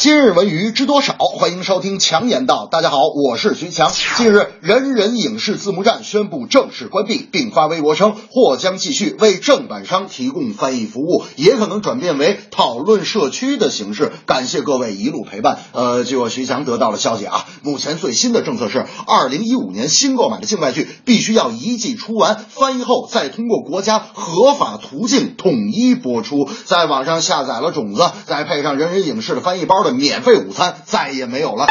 今日文娱知多少？欢迎收听强言道。大家好，我是徐强。近日，人人影视字幕站宣布正式关闭，并发微博称或将继续为正版商提供翻译服务，也可能转变为讨论社区的形式。感谢各位一路陪伴。呃，据我徐强得到了消息啊，目前最新的政策是，二零一五年新购买的境外剧必须要一季出完，翻译后再通过国家合法途径统一播出。在网上下载了种子，再配上人人影视的翻译包的免费午餐，再也没有了。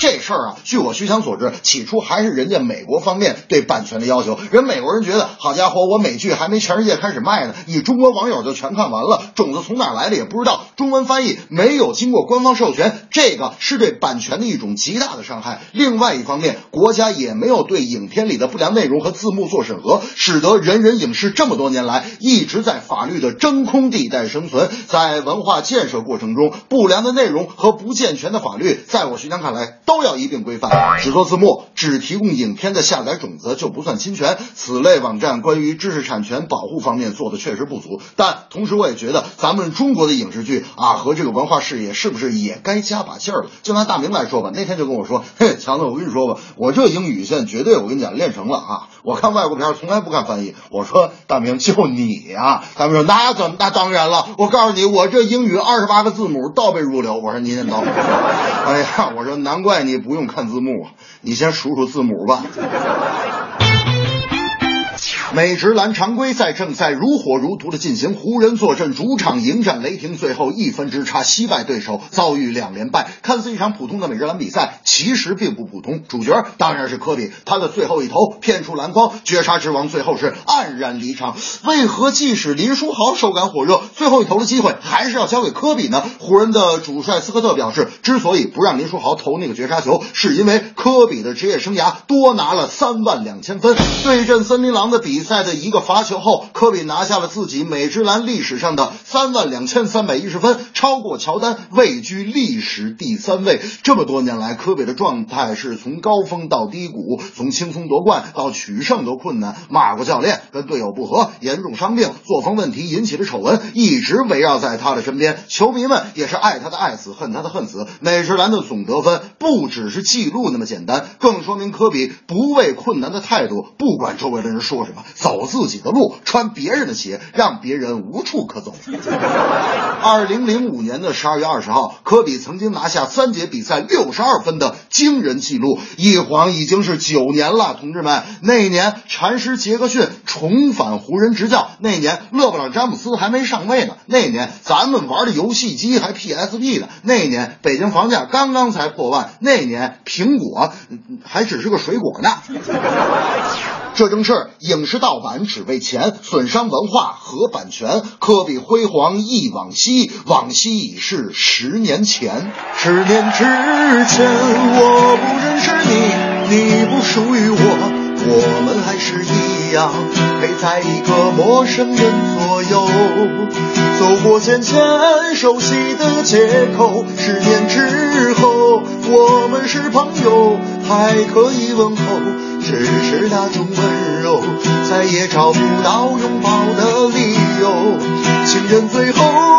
这事儿啊，据我徐强所知，起初还是人家美国方面对版权的要求。人美国人觉得，好家伙，我美剧还没全世界开始卖呢，你中国网友就全看完了，种子从哪来的也不知道，中文翻译没有经过官方授权，这个是对版权的一种极大的伤害。另外一方面，国家也没有对影片里的不良内容和字幕做审核，使得人人影视这么多年来一直在法律的真空地带生存。在文化建设过程中，不良的内容和不健全的法律，在我徐强看来。都要一并规范。只做字幕，只提供影片的下载种子就不算侵权。此类网站关于知识产权保护方面做的确实不足，但同时我也觉得咱们中国的影视剧啊和这个文化事业是不是也该加把劲儿了？就拿大明来说吧，那天就跟我说，嘿，强子，我跟你说吧，我这英语现在绝对我跟你讲练成了啊！我看外国片从来不看翻译。我说大明，就你、啊？大明说那怎么那当然了，我告诉你，我这英语二十八个字母倒背如流。我说您先等会儿。哎呀，我说难怪。你不用看字幕，你先数数字母吧。美职篮常规赛正在如火如荼的进行，湖人坐镇主场迎战雷霆，最后一分之差惜败对手，遭遇两连败。看似一场普通的美职篮比赛，其实并不普通。主角当然是科比，他的最后一投骗出篮筐，绝杀之王最后是黯然离场。为何即使林书豪手感火热，最后一投的机会还是要交给科比呢？湖人的主帅斯科特表示，之所以不让林书豪投那个绝杀球，是因为科比的职业生涯多拿了三万两千分。对阵森林狼的比。比赛的一个罚球后，科比拿下了自己美职篮历史上的三万两千三百一十分，超过乔丹，位居历史第三位。这么多年来，科比的状态是从高峰到低谷，从轻松夺冠到取胜都困难，骂过教练，跟队友不和，严重伤病，作风问题引起的丑闻一直围绕在他的身边。球迷们也是爱他的爱死，恨他的恨死。美职篮的总得分不只是记录那么简单，更说明科比不畏困难的态度，不管周围的人说什么。走自己的路，穿别人的鞋，让别人无处可走。二零零五年的十二月二十号，科比曾经拿下三节比赛六十二分的惊人记录，一晃已经是九年了，同志们。那年，禅师杰克逊重返湖人执教，那年勒布朗詹姆斯还没上位呢，那年咱们玩的游戏机还 PSP 呢，那年北京房价刚刚才破万，那年苹果还只是个水果呢。这正是影视盗版只为钱，损伤文化和版权。科比辉煌忆往昔，往昔已是十年前。十年之前，我不认识你，你不属于我，我们还是一样陪在一个陌生人左右，走过渐渐熟悉的街口。十年之后，我们是朋友，还可以问候。只是那种温再也找不到拥抱的理由。情人最后